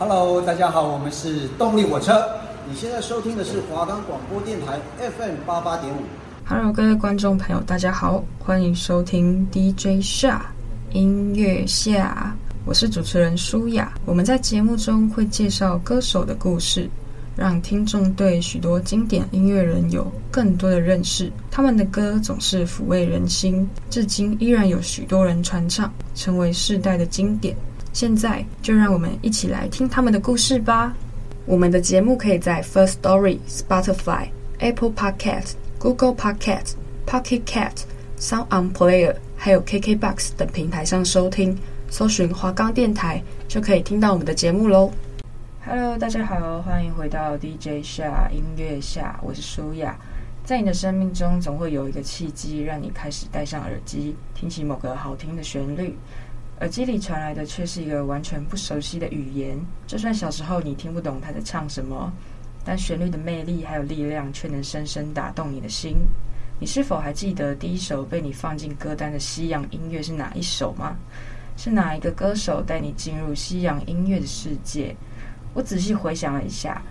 Hello，大家好，我们是动力火车。你现在收听的是华冈广播电台 FM 八八点五。Hello，各位观众朋友，大家好，欢迎收听 DJ 夏音乐夏，我是主持人舒雅。我们在节目中会介绍歌手的故事，让听众对许多经典音乐人有更多的认识。他们的歌总是抚慰人心，至今依然有许多人传唱，成为世代的经典。现在就让我们一起来听他们的故事吧。我们的节目可以在 First Story、Spotify、Apple Podcast、Google Podcast、Pocket Cast、Sound On Player，还有 KKBox 等平台上收听，搜寻华冈电台就可以听到我们的节目喽。Hello，大家好，欢迎回到 DJ 下音乐下，我是舒雅。在你的生命中，总会有一个契机，让你开始戴上耳机，听起某个好听的旋律。耳机里传来的却是一个完全不熟悉的语言，就算小时候你听不懂他在唱什么，但旋律的魅力还有力量却能深深打动你的心。你是否还记得第一首被你放进歌单的西洋音乐是哪一首吗？是哪一个歌手带你进入西洋音乐的世界？我仔细回想了一下，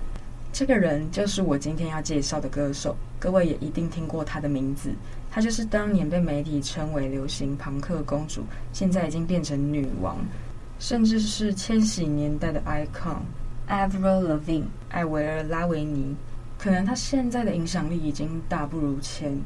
这个人就是我今天要介绍的歌手，各位也一定听过他的名字。她就是当年被媒体称为流行朋克公主，现在已经变成女王，甚至是千禧年代的 icon Avril Lavigne 艾薇儿拉维尼。可能她现在的影响力已经大不如前，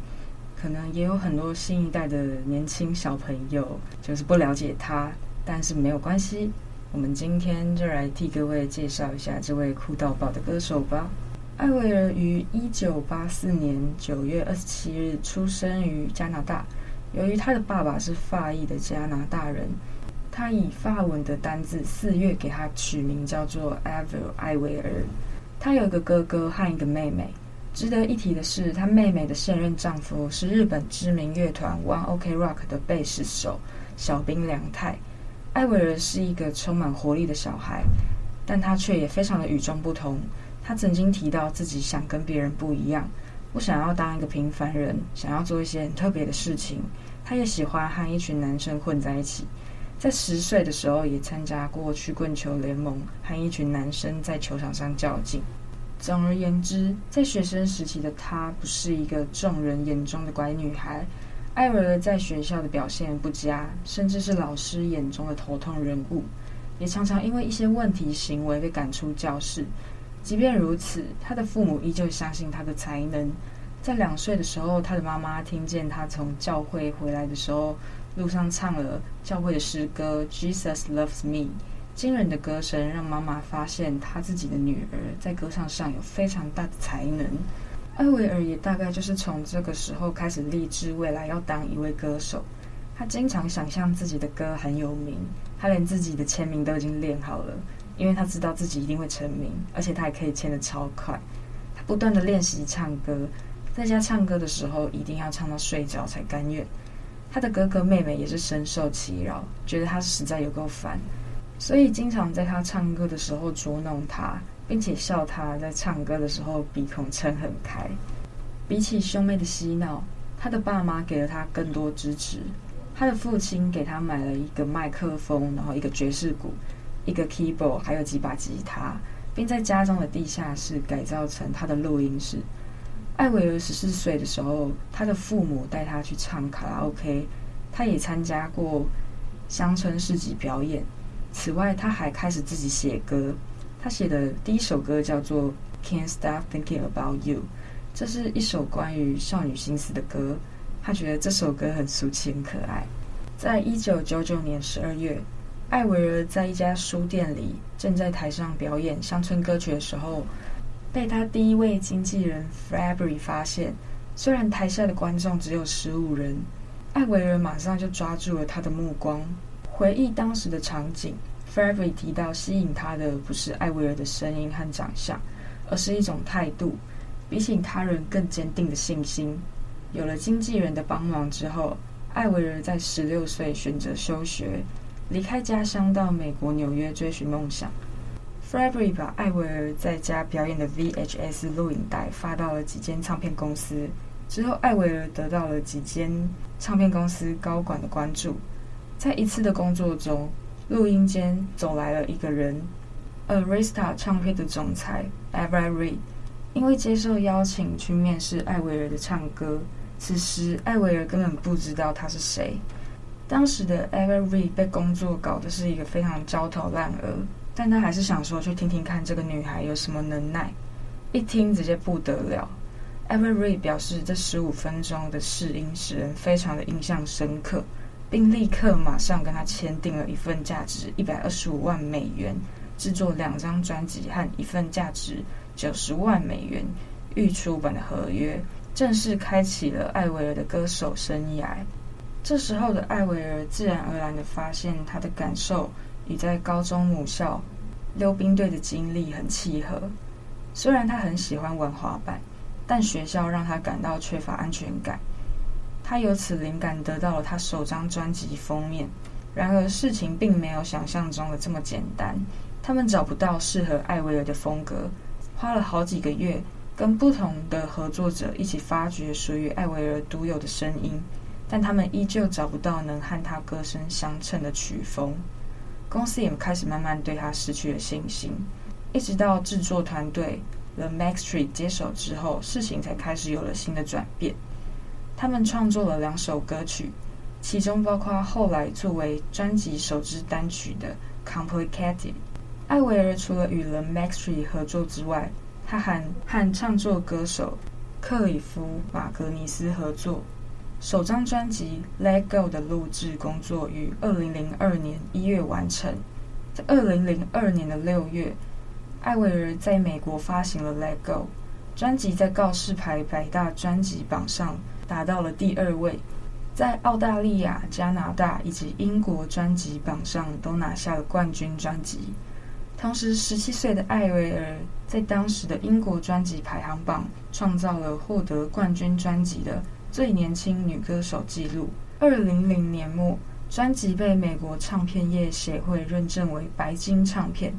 可能也有很多新一代的年轻小朋友就是不了解她，但是没有关系，我们今天就来替各位介绍一下这位酷到爆的歌手吧。艾薇儿于一九八四年九月二十七日出生于加拿大。由于他的爸爸是法裔的加拿大人，他以法文的单字“四月”给他取名叫做 Avril 艾薇儿。他有一个哥哥和一个妹妹。值得一提的是，他妹妹的现任丈夫是日本知名乐团 One Ok Rock 的贝斯手小兵良太。艾薇儿是一个充满活力的小孩，但他却也非常的与众不同。他曾经提到自己想跟别人不一样，不想要当一个平凡人，想要做一些很特别的事情。他也喜欢和一群男生混在一起，在十岁的时候也参加过曲棍球联盟，和一群男生在球场上较劲。总而言之，在学生时期的她不是一个众人眼中的乖女孩。艾薇儿在学校的表现不佳，甚至是老师眼中的头痛人物，也常常因为一些问题行为被赶出教室。即便如此，他的父母依旧相信他的才能。在两岁的时候，他的妈妈听见他从教会回来的时候，路上唱了教会的诗歌《Jesus Loves Me》。惊人的歌声让妈妈发现他自己的女儿在歌唱上有非常大的才能。艾薇儿也大概就是从这个时候开始立志未来要当一位歌手。他经常想象自己的歌很有名，他连自己的签名都已经练好了。因为他知道自己一定会成名，而且他还可以签得超快。他不断地练习唱歌，在家唱歌的时候一定要唱到睡着才甘愿。他的哥哥妹妹也是深受其扰，觉得他实在有够烦，所以经常在他唱歌的时候捉弄他，并且笑他在唱歌的时候鼻孔撑很开。比起兄妹的嬉闹，他的爸妈给了他更多支持。他的父亲给他买了一个麦克风，然后一个爵士鼓。一个 keyboard，还有几把吉他，并在家中的地下室改造成他的录音室。艾维儿十四岁的时候，他的父母带他去唱卡拉 OK，他也参加过乡村市集表演。此外，他还开始自己写歌。他写的第一首歌叫做《Can't Stop Thinking About You》，这是一首关于少女心思的歌。他觉得这首歌很俗气、很可爱。在一九九九年十二月。艾薇儿在一家书店里正在台上表演乡村歌曲的时候，被他第一位经纪人 Fabry 发现。虽然台下的观众只有十五人，艾薇儿马上就抓住了他的目光。回忆当时的场景，Fabry 提到吸引他的不是艾薇儿的声音和长相，而是一种态度，比起他人更坚定的信心。有了经纪人的帮忙之后，艾薇儿在十六岁选择休学。离开家乡到美国纽约追寻梦想，Fabry 把艾薇儿在家表演的 VHS 录影带发到了几间唱片公司。之后，艾薇儿得到了几间唱片公司高管的关注。在一次的工作中，录音间走来了一个人，Arista 唱片的总裁 Avery Reed 因为接受邀请去面试艾薇儿的唱歌，此时艾薇儿根本不知道他是谁。当时的 Avery Reed 被工作搞得是一个非常焦头烂额，但他还是想说去听听看这个女孩有什么能耐。一听直接不得了。Avery Reed 表示，这十五分钟的试音使人非常的印象深刻，并立刻马上跟他签订了一份价值一百二十五万美元、制作两张专辑和一份价值九十万美元预出版的合约，正式开启了艾薇儿的歌手生涯。这时候的艾薇儿自然而然地发现，她的感受与在高中母校溜冰队的经历很契合。虽然她很喜欢玩滑板，但学校让她感到缺乏安全感。他由此灵感得到了他首张专辑封面。然而事情并没有想象中的这么简单，他们找不到适合艾薇儿的风格，花了好几个月，跟不同的合作者一起发掘属于艾薇儿独有的声音。但他们依旧找不到能和他歌声相称的曲风，公司也开始慢慢对他失去了信心。一直到制作团队 The Maxtree 接手之后，事情才开始有了新的转变。他们创作了两首歌曲，其中包括后来作为专辑首支单曲的《Complicated》。艾薇儿除了与 The Maxtree 合作之外，他还和唱作歌手克里夫·马格尼斯合作。首张专辑《Let Go》的录制工作于二零零二年一月完成。在二零零二年的六月，艾薇儿在美国发行了《Let Go》专辑，在告示牌百大专辑榜上达到了第二位，在澳大利亚、加拿大以及英国专辑榜上都拿下了冠军专辑。同时，十七岁的艾薇儿在当时的英国专辑排行榜创造了获得冠军专辑的。最年轻女歌手纪录。二零零年末，专辑被美国唱片业协会认证为白金唱片，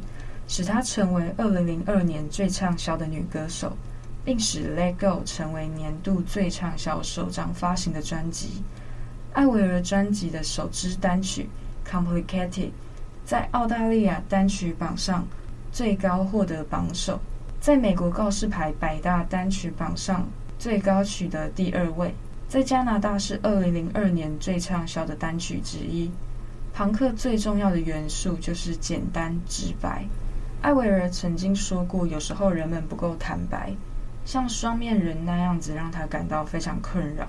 使她成为二零零二年最畅销的女歌手，并使《Let Go》成为年度最畅销首张发行的专辑。艾薇儿专辑的首支单曲《Complicated》在澳大利亚单曲榜上最高获得榜首，在美国告示牌百大单曲榜上最高取得第二位。在加拿大是二零零二年最畅销的单曲之一。庞克最重要的元素就是简单直白。艾薇儿曾经说过，有时候人们不够坦白，像双面人那样子，让他感到非常困扰。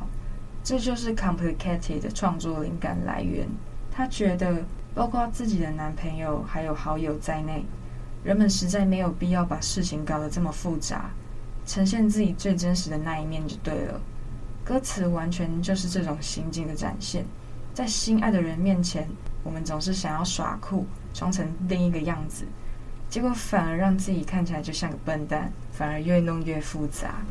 这就是《Complicated》的创作灵感来源。他觉得，包括自己的男朋友还有好友在内，人们实在没有必要把事情搞得这么复杂，呈现自己最真实的那一面就对了。歌词完全就是这种心境的展现，在心爱的人面前，我们总是想要耍酷，装成另一个样子，结果反而让自己看起来就像个笨蛋，反而越弄越复杂。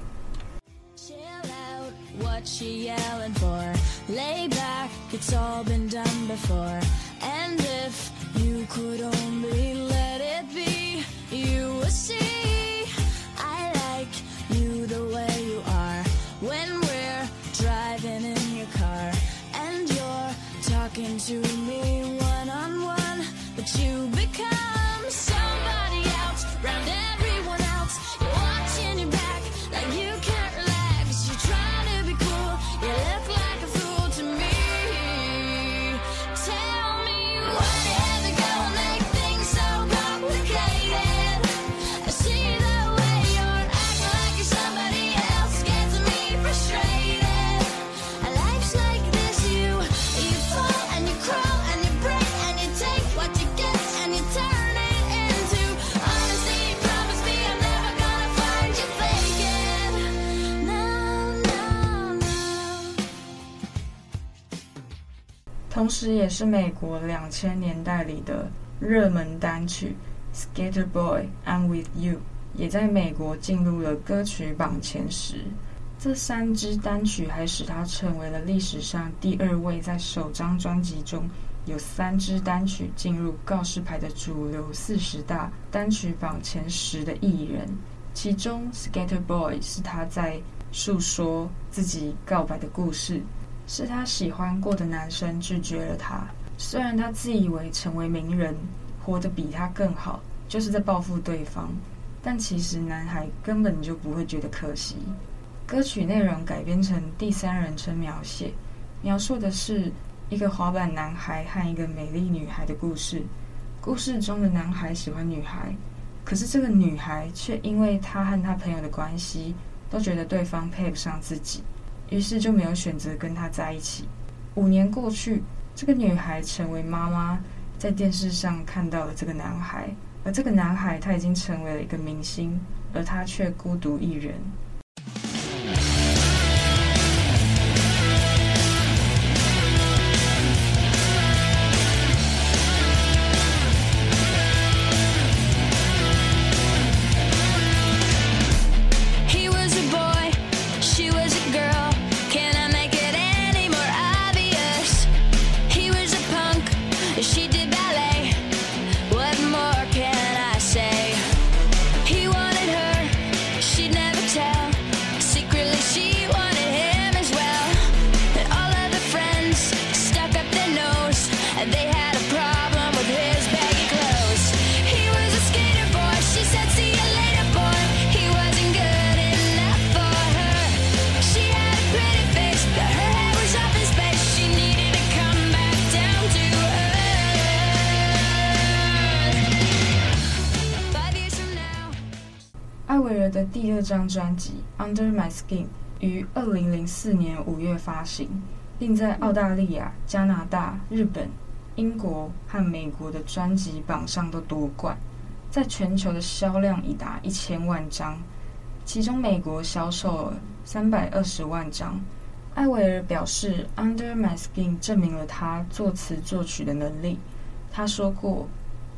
同时，也是美国两千年代里的热门单曲《Skater Boy I'm With You》也在美国进入了歌曲榜前十。这三支单曲还使他成为了历史上第二位在首张专辑中有三支单曲进入告示牌的主流四十大单曲榜前十的艺人。其中，《Skater Boy》是他在诉说自己告白的故事。是他喜欢过的男生拒绝了他，虽然他自以为成为名人，活得比他更好，就是在报复对方，但其实男孩根本就不会觉得可惜。歌曲内容改编成第三人称描写，描述的是一个滑板男孩和一个美丽女孩的故事。故事中的男孩喜欢女孩，可是这个女孩却因为他和他朋友的关系，都觉得对方配不上自己，于是就没有选择跟他在一起。五年过去，这个女孩成为妈妈，在电视上看到了这个男孩，而这个男孩他已经成为了一个明星，而他却孤独一人。第二张专辑《Under My Skin》于二零零四年五月发行，并在澳大利亚、加拿大、日本、英国和美国的专辑榜上都夺冠，在全球的销量已达一千万张，其中美国销售了三百二十万张。艾薇儿表示，《Under My Skin》证明了他作词作曲的能力。他说过：“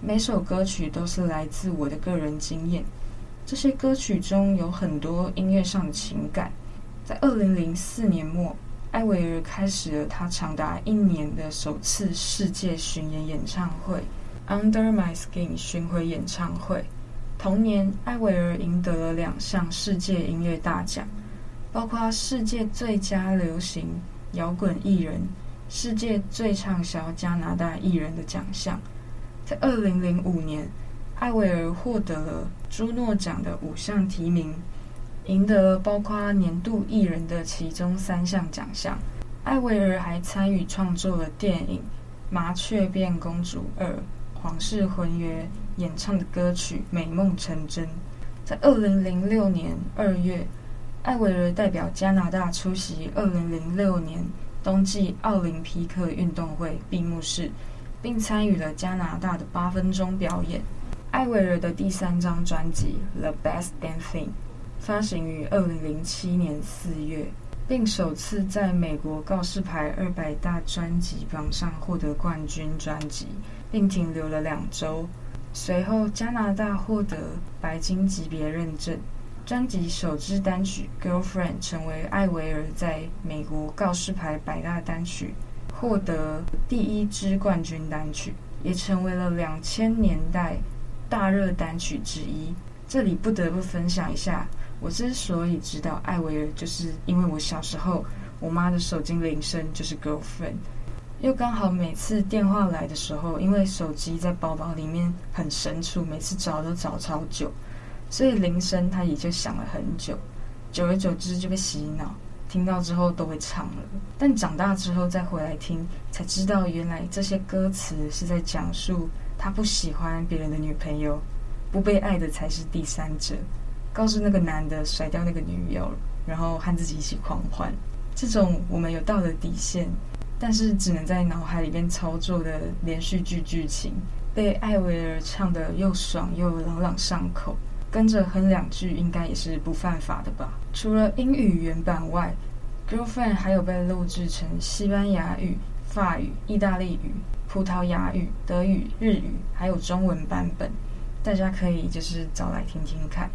每首歌曲都是来自我的个人经验。”这些歌曲中有很多音乐上的情感。在二零零四年末，艾薇儿开始了她长达一年的首次世界巡演演唱会《Under My Skin》巡回演唱会。同年，艾薇儿赢得了两项世界音乐大奖，包括世界最佳流行摇滚艺人、世界最畅销加拿大艺人的奖项。在二零零五年，艾薇儿获得了朱诺奖的五项提名，赢得了包括年度艺人的其中三项奖项。艾薇儿还参与创作了电影《麻雀变公主二：皇室婚约》演唱的歌曲《美梦成真》。在二零零六年二月，艾薇儿代表加拿大出席二零零六年冬季奥林匹克运动会闭幕式，并参与了加拿大的八分钟表演。艾薇儿的第三张专辑《The Best Damn Thing》发行于二零零七年四月，并首次在美国告示牌二百大专辑榜上获得冠军专辑，并停留了两周。随后，加拿大获得白金级别认证。专辑首支单曲《Girlfriend》成为艾薇儿在美国告示牌百大单曲获得第一支冠军单曲，也成为了两千年代。大热单曲之一，这里不得不分享一下。我之所以知道艾薇儿，就是因为我小时候我妈的手机铃声就是 Girlfriend，又刚好每次电话来的时候，因为手机在包包里面很深处，每次找都找超久，所以铃声它也就响了很久。久而久之就被洗脑，听到之后都会唱了。但长大之后再回来听，才知道原来这些歌词是在讲述。他不喜欢别人的女朋友，不被爱的才是第三者。告诉那个男的甩掉那个女友，然后和自己一起狂欢。这种我们有道德底线，但是只能在脑海里面操作的连续剧剧情，被艾薇儿唱得又爽又朗朗上口，跟着哼两句应该也是不犯法的吧？除了英语原版外，《Girlfriend》还有被录制成西班牙语、法语、意大利语。葡萄牙语、德语、日语，还有中文版本，大家可以就是找来听听看。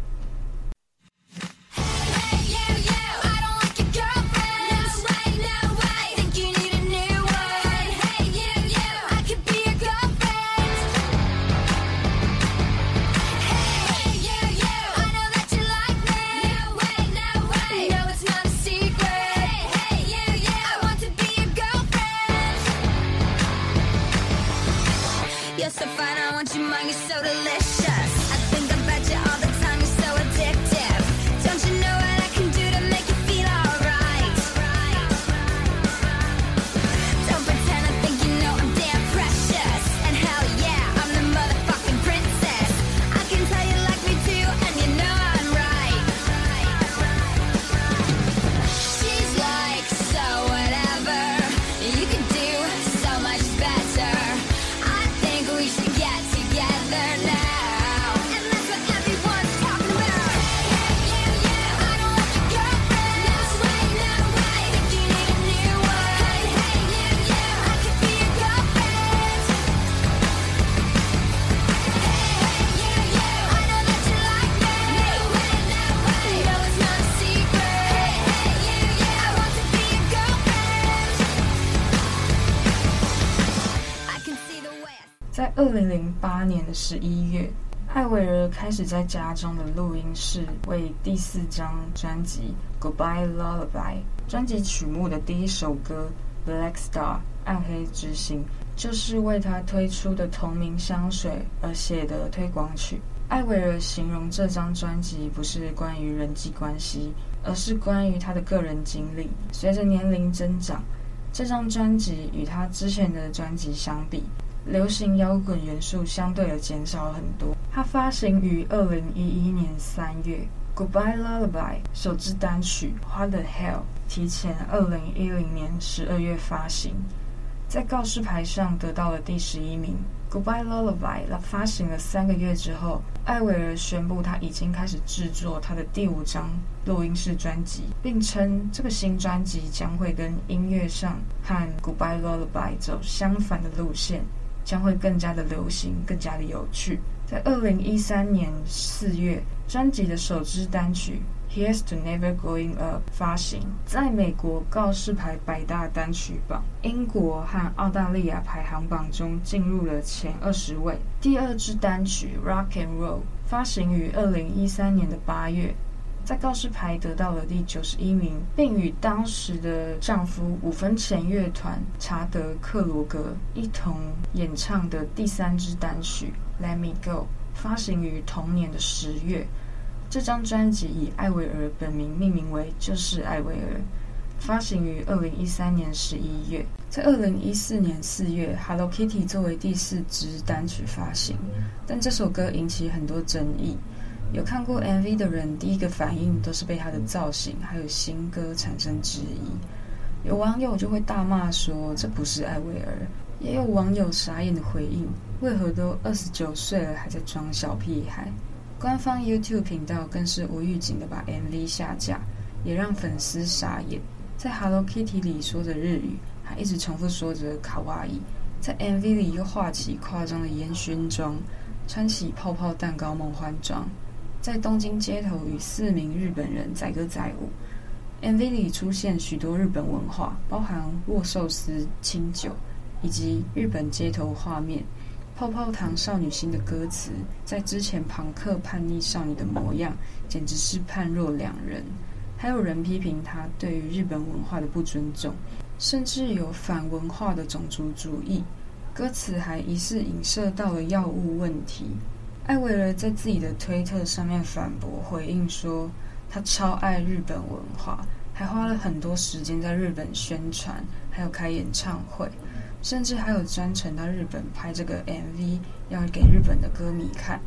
八年的十一月，艾薇儿开始在家中的录音室为第四张专辑《Goodbye Lullaby》专辑曲目的第一首歌《Black Star》暗黑之星，就是为他推出的同名香水而写的推广曲。艾薇儿形容这张专辑不是关于人际关系，而是关于他的个人经历。随着年龄增长，这张专辑与他之前的专辑相比，流行摇滚元素相对的减少很多。他发行于二零一一年三月，《Goodbye Lullaby》首支单曲《What the Hell》提前二零一零年十二月发行。在告示牌上得到了第十一名。《Goodbye Lullaby》发行了三个月之后，艾薇儿宣布她已经开始制作她的第五张录音室专辑，并称这个新专辑将会跟音乐上和《Goodbye Lullaby》走相反的路线，将会更加的流行，更加的有趣。在二零一三年四月，专辑的首支单曲。Here's to Never Going Up 发行，在美国告示牌百大单曲榜、英国和澳大利亚排行榜中进入了前二十位。第二支单曲 Rock and Roll 发行于二零一三年的八月，在告示牌得到了第九十一名，并与当时的丈夫五分钱乐团查德克罗格一同演唱的第三支单曲 Let Me Go 发行于同年的十月。这张专辑以艾薇儿本名命名为“就是艾薇儿”，发行于二零一三年十一月。在二零一四年四月，《Hello Kitty》作为第四支单曲发行，但这首歌引起很多争议。有看过 MV 的人，第一个反应都是被他的造型还有新歌产生质疑。有网友就会大骂说：“这不是艾薇儿。”也有网友傻眼的回应：“为何都二十九岁了，还在装小屁孩？”官方 YouTube 频道更是无预警的把 MV 下架，也让粉丝傻眼。在 Hello Kitty 里说着日语，还一直重复说着卡哇伊，在 MV 里又画起夸张的烟熏妆，穿起泡泡蛋糕梦幻装，在东京街头与四名日本人载歌载舞。MV 里出现许多日本文化，包含握寿司、清酒以及日本街头画面。泡泡糖少女心的歌词，在之前朋克叛逆少女的模样，简直是判若两人。还有人批评她对于日本文化的不尊重，甚至有反文化的种族主义。歌词还疑似影射到了药物问题。艾薇儿在自己的推特上面反驳回应说，她超爱日本文化，还花了很多时间在日本宣传，还有开演唱会。甚至还有专程到日本拍这个 MV，要给日本的歌迷看。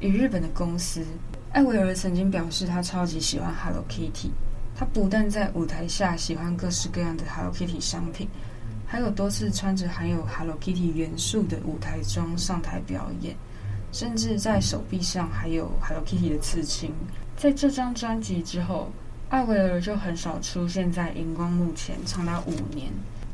与日本的公司，艾薇儿曾经表示，她超级喜欢 Hello Kitty。她不但在舞台下喜欢各式各样的 Hello Kitty 商品，还有多次穿着含有 Hello Kitty 元素的舞台装上台表演，甚至在手臂上还有 Hello Kitty 的刺青。在这张专辑之后，艾薇儿就很少出现在荧光幕前，长达五年。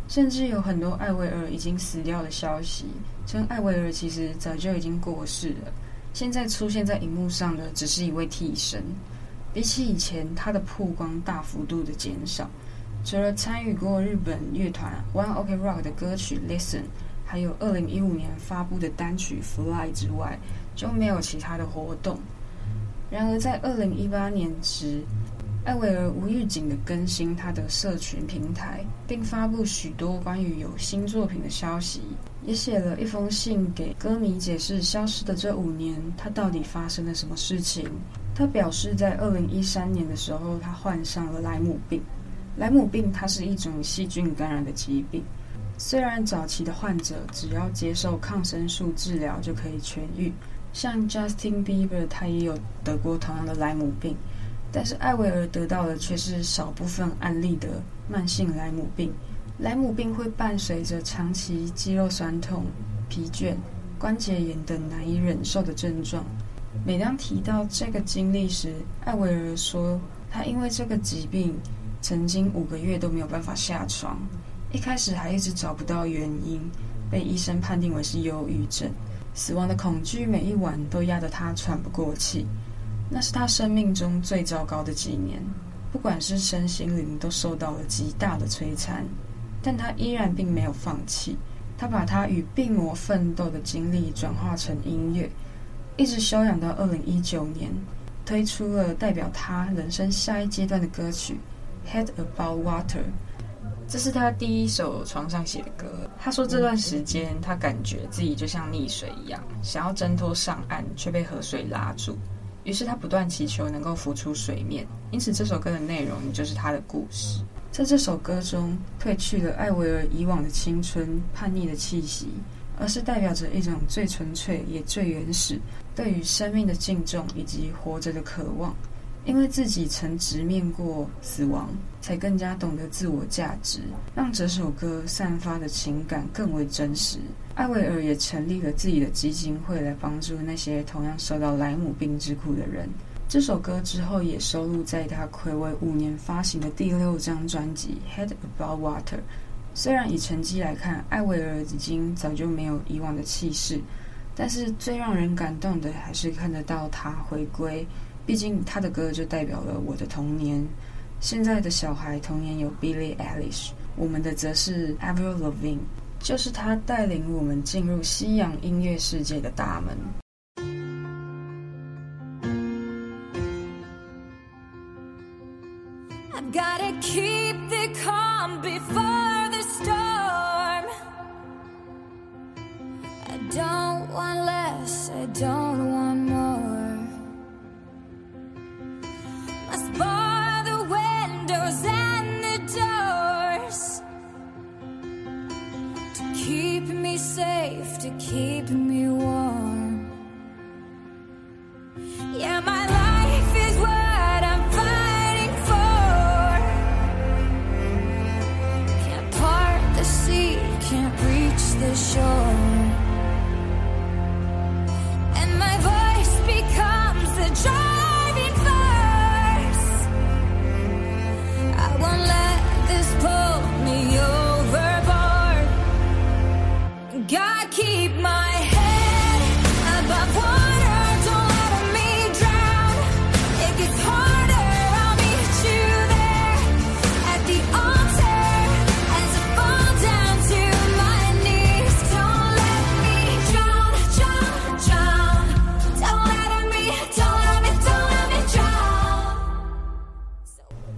甚至有很多艾薇儿已经死掉的消息，称艾薇儿其实早就已经过世了。现在出现在荧幕上的只是一位替身。比起以前，她的曝光大幅度的减少。除了参与过日本乐团 One Ok Rock 的歌曲《Listen》，还有二零一五年发布的单曲《Fly》之外，就没有其他的活动。然而在二零一八年时，艾薇儿无预警地更新她的社群平台，并发布许多关于有新作品的消息，也写了一封信给歌迷，解释消失的这五年她到底发生了什么事情。她表示，在二零一三年的时候，她患上了莱姆病。莱姆病它是一种细菌感染的疾病，虽然早期的患者只要接受抗生素治疗就可以痊愈，像 Justin Bieber 他也有得过同样的莱姆病。但是艾薇儿得到的却是少部分案例的慢性莱姆病。莱姆病会伴随着长期肌肉酸痛、疲倦、关节炎等难以忍受的症状。每当提到这个经历时，艾薇儿说，她因为这个疾病，曾经五个月都没有办法下床，一开始还一直找不到原因，被医生判定为是忧郁症。死亡的恐惧每一晚都压得他喘不过气。那是他生命中最糟糕的几年，不管是身心灵都受到了极大的摧残，但他依然并没有放弃。他把他与病魔奋斗的经历转化成音乐，一直修养到二零一九年，推出了代表他人生下一阶段的歌曲《Head Above Water》。这是他第一首床上写的歌。他说这段时间他感觉自己就像溺水一样，想要挣脱上岸，却被河水拉住。于是他不断祈求能够浮出水面。因此这首歌的内容就是他的故事。在这首歌中，褪去了艾维尔以往的青春叛逆的气息，而是代表着一种最纯粹也最原始对于生命的敬重以及活着的渴望。因为自己曾直面过死亡，才更加懂得自我价值，让这首歌散发的情感更为真实。艾维尔也成立了自己的基金会，来帮助那些同样受到莱姆病之苦的人。这首歌之后也收录在他暌违五年发行的第六张专辑《Head Above Water》。虽然以成绩来看，艾维尔已经早就没有以往的气势，但是最让人感动的还是看得到他回归。毕竟他的歌就代表了我的童年。现在的小孩童年有 Billie Eilish，我们的则是 Avril Lavigne，就是他带领我们进入西洋音乐世界的大门。I've gotta keep the calm before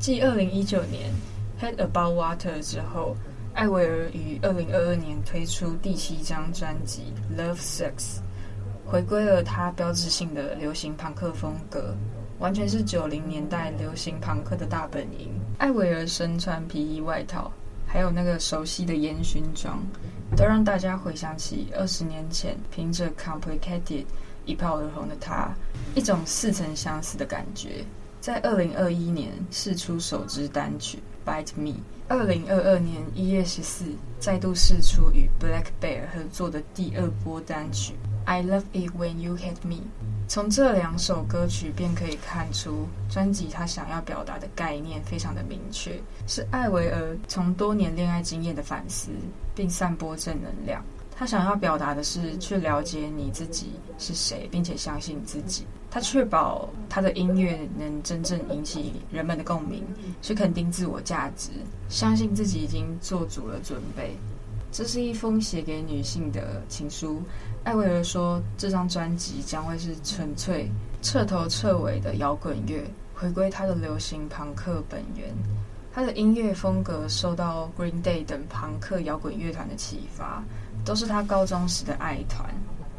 继二零一九年《Head Above Water》之后，艾维尔于二零二二年推出第七张专辑《Love Sex》，回归了他标志性的流行朋克风格，完全是九零年代流行朋克的大本营。艾维尔身穿皮衣外套，还有那个熟悉的烟熏妆，都让大家回想起二十年前凭着《Complicated》一炮而红的他，一种似曾相识的感觉。在二零二一年试出首支单曲《Bite Me》，二零二二年一月十四再度试出与 Black Bear 合作的第二波单曲《I Love It When You Hit Me》。从这两首歌曲便可以看出，专辑他想要表达的概念非常的明确，是艾维尔从多年恋爱经验的反思，并散播正能量。他想要表达的是去了解你自己是谁，并且相信自己。他确保他的音乐能真正引起人们的共鸣，去肯定自我价值，相信自己已经做足了准备。这是一封写给女性的情书。艾薇儿说，这张专辑将会是纯粹、彻头彻尾的摇滚乐，回归他的流行朋克本源。他的音乐风格受到 Green Day 等朋克摇滚乐团的启发，都是他高中时的爱团。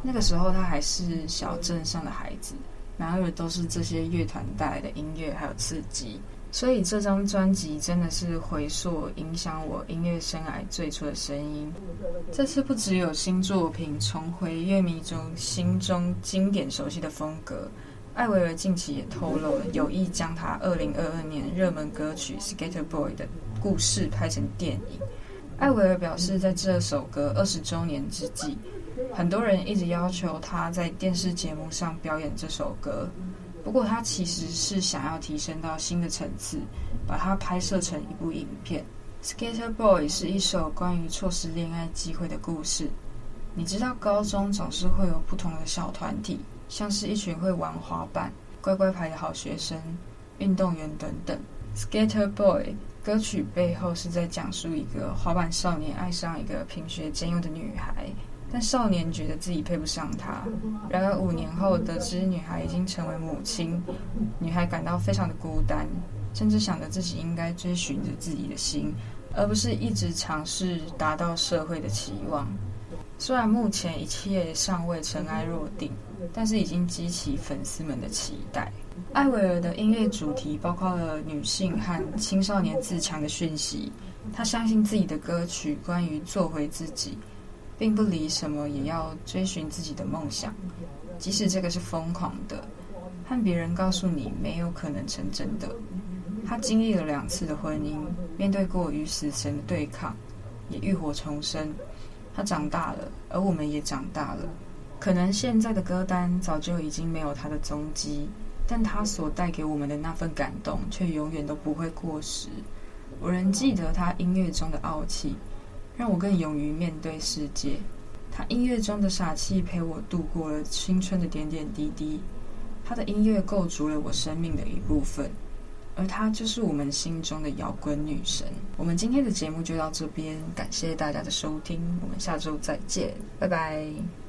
那个时候他还是小镇上的孩子。然而都是这些乐团带来的音乐还有刺激，所以这张专辑真的是回溯影响我音乐生涯最初的声音。这次不只有新作品重回乐迷中心中经典熟悉的风格，艾维尔近期也透露了有意将他二零二二年热门歌曲《Skater Boy》的故事拍成电影。艾维尔表示，在这首歌二十周年之际。很多人一直要求他在电视节目上表演这首歌，不过他其实是想要提升到新的层次，把它拍摄成一部影片。《Skater Boy》是一首关于错失恋爱机会的故事。你知道，高中总是会有不同的小团体，像是一群会玩滑板、乖乖牌的好学生、运动员等等。《Skater Boy》歌曲背后是在讲述一个滑板少年爱上一个品学兼优的女孩，但少年觉得自己配不上她。然而五年后得知女孩已经成为母亲，女孩感到非常的孤单，甚至想着自己应该追寻着自己的心，而不是一直尝试达到社会的期望。虽然目前一切尚未尘埃落定，但是已经激起粉丝们的期待。艾薇儿的音乐主题包括了女性和青少年自强的讯息。她相信自己的歌曲关于做回自己，并不离什么也要追寻自己的梦想，即使这个是疯狂的，和别人告诉你没有可能成真的。她经历了两次的婚姻，面对过与死神的对抗，也浴火重生。他长大了，而我们也长大了。可能现在的歌单早就已经没有他的踪迹，但他所带给我们的那份感动，却永远都不会过时。我仍记得他音乐中的傲气，让我更勇于面对世界。他音乐中的傻气，陪我度过了青春的点点滴滴。他的音乐构筑了我生命的一部分。而她就是我们心中的摇滚女神。我们今天的节目就到这边，感谢大家的收听，我们下周再见，拜拜。